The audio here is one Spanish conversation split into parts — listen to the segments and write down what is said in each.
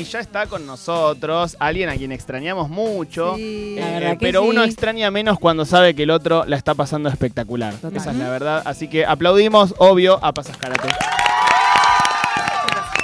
y ya está con nosotros, alguien a quien extrañamos mucho, Sí. eh, pero sí. uno extraña menos cuando sabe que el otro la está pasando espectacular. Total. Esa es la verdad. Así que aplaudimos, obvio, a Pasas Karate.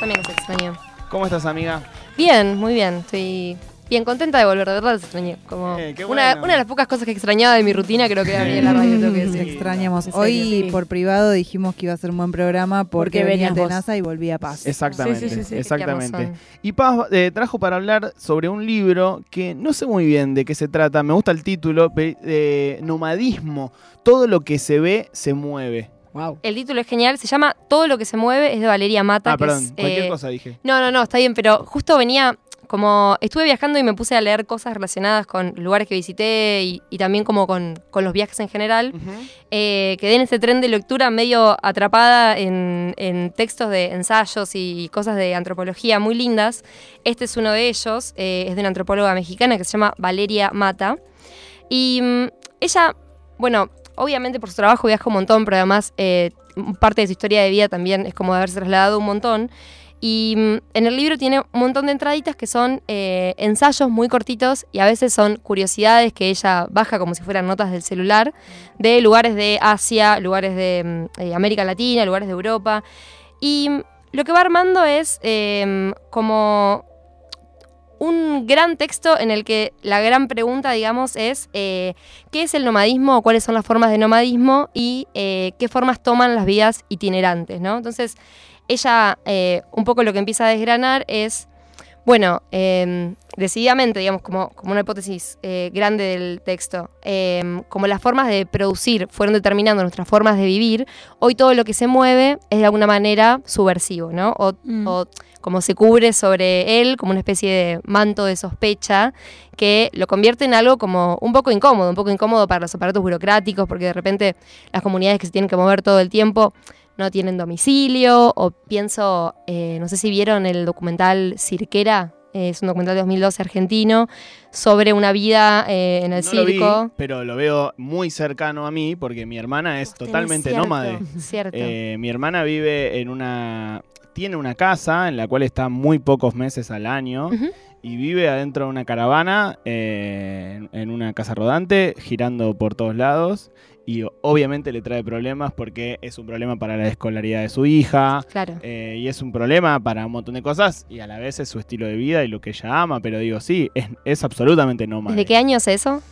También los extraño. ¿Cómo estás, amiga? Bien, muy bien. Estoy bien contenta de volver, de verdad los extrañé. Como Eh, qué una, bueno. una de las pocas cosas que extrañaba de mi rutina creo que era venir a la radio, tengo que decir. Sí. extrañamos. Hoy sí. por privado dijimos que iba a ser un buen programa porque, Porque venía vos. Tenaza y volvía Paz. Exactamente, Sí, sí, sí, sí. exactamente. Y Paz eh, trajo para hablar sobre un libro que no sé muy bien de qué se trata, me gusta el título, de nomadismo, todo lo que se ve se mueve. Wow. El título es genial, se llama Todo lo que se mueve, es de Valeria Mata. Ah, que perdón, es, cualquier eh, cosa dije. No, no, no, está bien, pero justo venía, como estuve viajando y me puse a leer cosas relacionadas con lugares que visité y, y también como con, con los viajes en general. Eh, quedé en ese tren de lectura medio atrapada en, en textos de ensayos y cosas de antropología muy lindas. Este es uno de ellos, eh, es de una antropóloga mexicana que se llama Valeria Mata. Y mm, ella, bueno, obviamente por su trabajo viaja un montón, pero además eh, parte de su historia de vida también es como de haberse trasladado un montón. Y mm, en el libro tiene un montón de entraditas que son eh, ensayos muy cortitos y a veces son curiosidades que ella baja como si fueran notas del celular de lugares de Asia, lugares de mm, eh, América Latina, lugares de Europa. Y mm, lo que va armando es eh, como un gran texto en el que la gran pregunta, digamos, es eh, qué es el nomadismo, o cuáles son las formas de nomadismo y qué formas toman las vidas itinerantes, ¿no? Entonces, ella eh, un poco lo que empieza a desgranar es, bueno, eh, decididamente, digamos, como, como una hipótesis eh, grande del texto, eh, como las formas de producir fueron determinando nuestras formas de vivir, hoy todo lo que se mueve es de alguna manera subversivo, ¿no? O, Mm. o como se cubre sobre él como una especie de manto de sospecha que lo convierte en algo como un poco incómodo, un poco incómodo para los aparatos burocráticos, porque de repente las comunidades que se tienen que mover todo el tiempo no tienen domicilio, o pienso, eh, no sé si vieron el documental Cirquera, eh, es un documental de 2012 argentino, sobre una vida eh, en el No lo vi, circo. pero lo veo muy cercano a mí porque mi hermana es totalmente Cierto, nómade. Cierto. Eh, mi hermana vive en una. Tiene una casa en la cual está muy pocos meses al año y vive adentro de una caravana, eh, en una casa rodante, girando por todos lados. Y obviamente le trae problemas porque es un problema para la escolaridad de su hija. Claro. eh, y es un problema para un montón de cosas y a la vez es su estilo de vida y lo que ella ama, pero digo, sí, es, es absolutamente nómade. ¿Desde qué año es eso?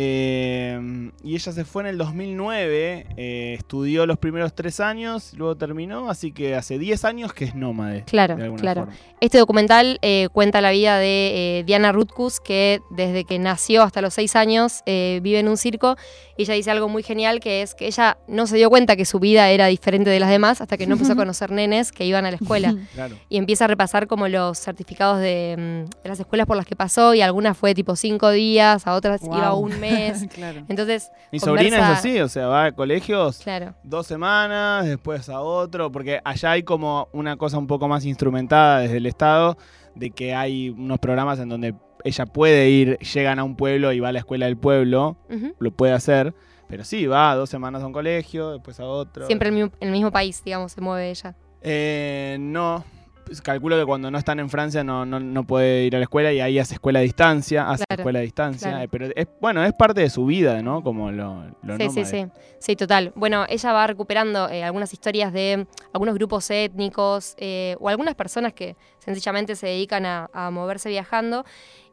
Eh, y ella se fue en el 2009, eh, estudió los primeros tres años, luego terminó, así que hace 10 años que es nómade. Claro, de alguna claro. forma. Este documental eh, cuenta la vida de eh, Diana Rutkus, que desde que nació hasta los seis años eh, vive en un circo. Y ella dice algo muy genial, que es que ella no se dio cuenta que su vida era diferente de las demás hasta que no empezó a conocer nenes que iban a la escuela. Claro. Y empieza a repasar como los certificados de, mm, de las escuelas por las que pasó. Y algunas fue tipo cinco días, a otras iba Wow. un mes. claro. Entonces, Mi Conversa- sobrina es así, o sea, va a colegios claro. dos semanas, después a otro, porque allá hay como una cosa un poco más instrumentada desde el Estado, de que hay unos programas en donde ella puede ir, llegan a un pueblo y va a la escuela del pueblo, lo puede hacer, pero sí, va dos semanas a un colegio, después a otro. Siempre en el, mismo, en el mismo país, digamos, se mueve ella. Eh, no. Pues calculo que cuando no están en Francia no, no, no puede ir a la escuela y ahí hace escuela a distancia, hace Claro, escuela a distancia. claro. eh, Pero es, bueno, es parte de su vida, ¿no? Como lo, lo Sí, sí, sí. Sí, total. Bueno, ella va recuperando eh, algunas historias de algunos grupos étnicos eh, o algunas personas que sencillamente se dedican a, a moverse viajando.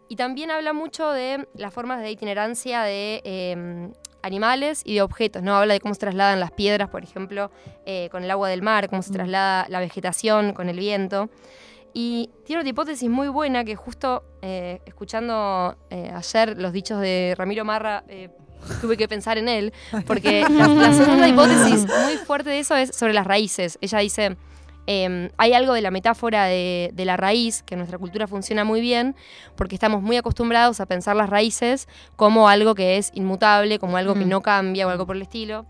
Y también habla mucho de las formas de itinerancia de eh, animales y de objetos, ¿no? Habla de cómo se trasladan las piedras, por ejemplo, eh, con el agua del mar, cómo se traslada la vegetación con el viento. Y tiene otra hipótesis muy buena que justo eh, escuchando eh, ayer los dichos de Ramiro Marra, tuve que pensar en él, porque la, la segunda hipótesis muy fuerte de eso es sobre las raíces. Ella dice, eh, hay algo de la metáfora de, de la raíz, que en nuestra cultura funciona muy bien, porque estamos muy acostumbrados a pensar las raíces como algo que es inmutable, como algo que no cambia o algo por el estilo.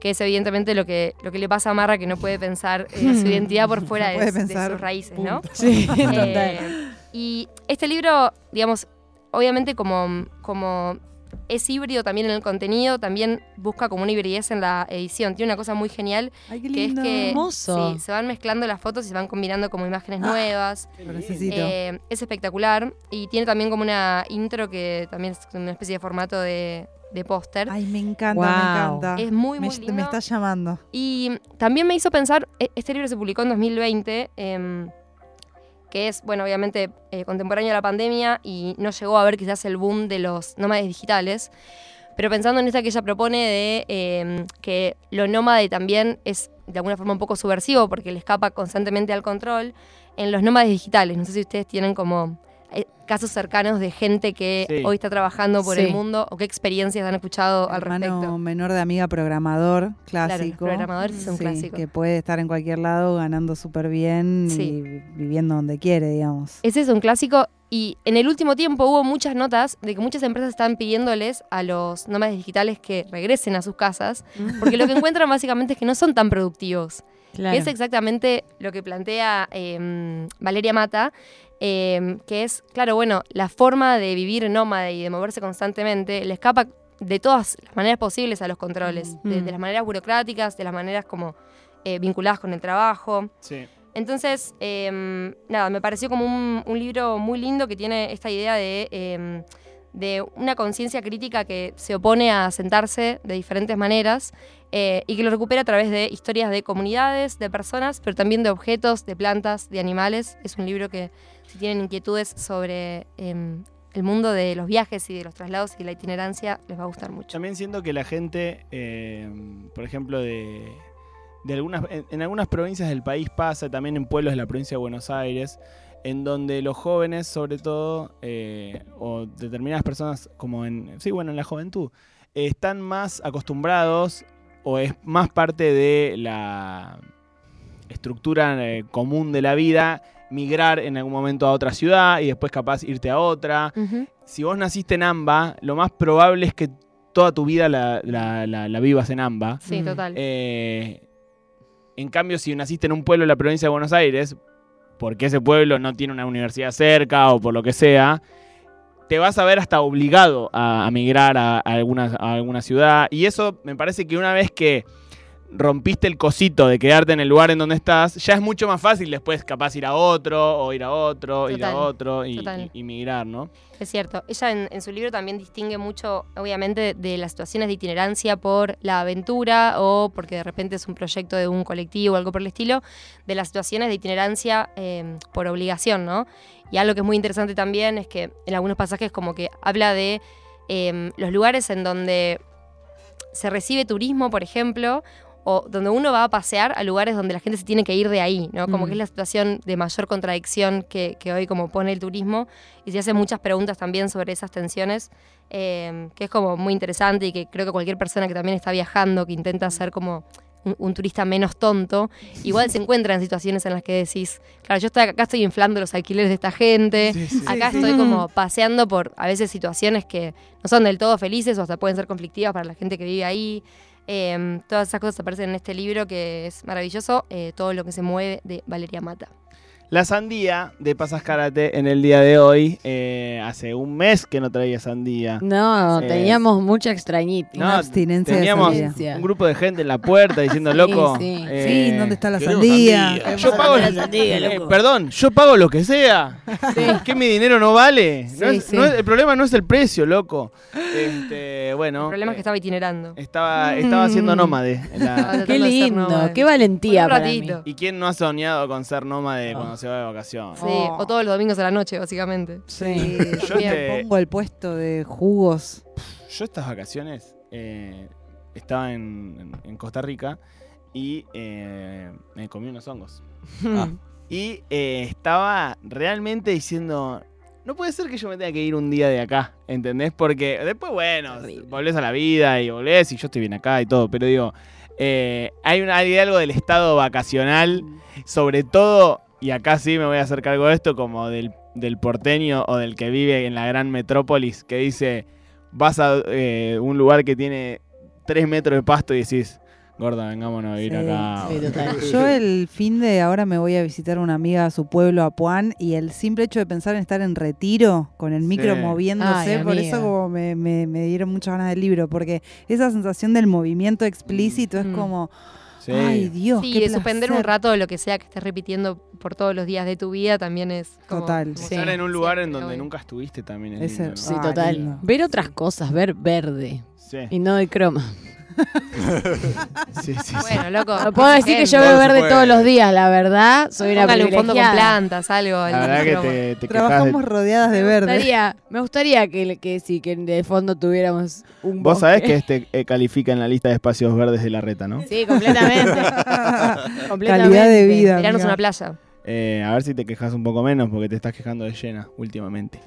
Que es evidentemente lo que, lo que le pasa a Marra, que no puede pensar eh, su identidad por fuera No de, sus raíces, ¿no? Sí, total. Eh, y este libro, digamos, obviamente como, como es híbrido también en el contenido, también busca como una hibridez en la edición. Tiene una cosa muy genial, Ay, qué que es lindo. que Hermoso. sí, se van mezclando las fotos y se van combinando como imágenes nuevas. Lo necesito. Eh, es espectacular y tiene también como una intro que también es una especie de formato de, de póster. Ay, me encanta, Wow. me encanta. Es muy, me, muy me lindo. está llamando. Y también me hizo pensar, e- este libro se publicó en 2020, em, que es, bueno, obviamente eh, contemporáneo a la pandemia y no llegó a ver quizás el boom de los nómades digitales, pero pensando en esta que ella propone de em, que lo nómade también es de alguna forma un poco subversivo porque le escapa constantemente al control, en los nómades digitales, no sé si ustedes tienen como casos cercanos de gente que Sí. hoy está trabajando por Sí. el mundo o qué experiencias han escuchado al Hermano respecto. menor de amiga programador, Claro, clásico. programadores es un Sí, clásico. Que puede estar en cualquier lado ganando súper bien Sí. y viviendo donde quiere, digamos. Ese es un clásico y en el último tiempo hubo muchas notas de que muchas empresas están pidiéndoles a los nómades digitales que regresen a sus casas, porque lo que encuentran básicamente es que no son tan productivos. Claro. Que es exactamente lo que plantea eh, Valeria Mata, eh, que es, claro, bueno, la forma de vivir nómade y de moverse constantemente le escapa de todas las maneras posibles a los controles, de, de las maneras burocráticas, de las maneras como eh, vinculadas con el trabajo. Sí. Entonces, em, nada, me pareció como un, un libro muy lindo que tiene esta idea de, em, de una conciencia crítica que se opone a sentarse de diferentes maneras eh, y que lo recupera a través de historias de comunidades, de personas, pero también de objetos, de plantas, de animales. Es un libro que, si tienen inquietudes sobre em, el mundo de los viajes y de los traslados y la itinerancia, les va a gustar mucho. También siento que la gente, eh, por ejemplo, de, de algunas, en algunas provincias del país pasa, también en pueblos de la provincia de Buenos Aires, en donde los jóvenes, sobre todo, eh, o determinadas personas, como en, sí, bueno, en la juventud, eh, están más acostumbrados o es más parte de la estructura eh, común de la vida migrar en algún momento a otra ciudad y después capaz irte a otra si vos naciste en AMBA, lo más probable es que toda tu vida la, la- la- la vivas en AMBA. Sí, total. Eh, en cambio, si naciste en un pueblo de la provincia de Buenos Aires, porque ese pueblo no tiene una universidad cerca o por lo que sea, te vas a ver hasta obligado a, migrar a alguna, a alguna ciudad. Y eso me parece que una vez que rompiste el cosito de quedarte en el lugar en donde estás, ya es mucho más fácil después capaz ir a otro, o ir a otro, ir a otro y, total. y- y migrar, ¿no? Es cierto, ella en, en su libro también distingue mucho, obviamente, de las situaciones de itinerancia por la aventura o porque de repente es un proyecto de un colectivo o algo por el estilo, de las situaciones de itinerancia eh, por obligación, ¿no? Y algo que es muy interesante también es que en algunos pasajes como que habla de eh, los lugares en donde se recibe turismo, por ejemplo, o donde uno va a pasear a lugares donde la gente se tiene que ir de ahí, ¿no? Como Mm. que es la situación de mayor contradicción que, que hoy como pone el turismo y se hacen muchas preguntas también sobre esas tensiones, eh, que es como muy interesante y que creo que cualquier persona que también está viajando, que intenta ser como un, un turista menos tonto, igual se encuentra en situaciones en las que decís, claro, yo estoy acá, estoy inflando los alquileres de esta gente, acá Sí, estoy como paseando por a veces situaciones que no son del todo felices o hasta pueden ser conflictivas para la gente que vive ahí. Eh, todas esas cosas aparecen en este libro que es maravilloso, eh, todo lo que se mueve de Valeria Mata. La sandía de Pasas Karate en el día de hoy, eh, hace un mes que no traía sandía. No, Sí. teníamos mucha extrañitis. No, Una abstinencia de Teníamos sandía. un grupo de gente en la puerta diciendo, loco. sí. eh, Sí, ¿dónde está la sandía? Yo pago, la sandía, eh, loco. perdón, yo pago lo que sea. ¿Que mi dinero no vale? No Sí, es- sí. no es- el problema no es el precio, loco. Este, bueno. El problema es que eh, estaba itinerando. estaba, estaba siendo nómade. en la- Estaba Qué lindo, nómade. qué valentía para mí. ratito. ¿Y quién no ha soñado con ser nómade Oh. cuando se va de vacaciones? Sí, Oh. o todos los domingos a la noche, básicamente. Sí, Yo yo te- pongo el puesto de jugos. Yo estas vacaciones eh, estaba en, en- en Costa Rica y eh, me comí unos hongos. Ah. Y eh, estaba realmente diciendo, no puede ser que yo me tenga que ir un día de acá, ¿entendés? Porque después, bueno, volvés a la vida y volvés y yo estoy bien acá y todo, pero digo, eh, hay, una, hay algo del estado vacacional, sobre todo, y acá sí me voy a hacer cargo de esto, como del, del porteño o del que vive en la gran metrópolis, que dice, vas a eh, un lugar que tiene tres metros de pasto y decís, Gorda, vengámonos a vivir Sí, acá. sí, total. Yo el fin de ahora me voy a visitar a una amiga a su pueblo, a Puan, y el simple hecho de pensar en estar en retiro, con el micro Sí. moviéndose, Ay, por amiga. eso como me, me- me dieron muchas ganas del libro, porque esa sensación del movimiento explícito es Mm. Sí. ay Dios, Sí, qué de suspender un placer". rato de lo que sea que estés repitiendo por todos los días de tu vida también es como- Total. como Sí. Estar en un lugar en donde nunca estuviste también es Ese- lindo, ¿no? Sí, total. Ver otras cosas, ver verde Sí, y no de croma. sí, sí, sí. Bueno, loco. No puedo decir que yo veo verde todos los días, la verdad. Soy una un fondo con plantas, algo. La verdad que te, te Trabajamos de... rodeadas de Me verde. gustaría, me gustaría que, que sí, que de fondo tuviéramos un Vos sabés bosque. que este eh, califica en la lista de espacios verdes de la reta, ¿no? Sí, completamente. completamente. Calidad de vida. Tiranos amiga. una playa. Eh, a ver si te quejas un poco menos porque te estás quejando de llena últimamente.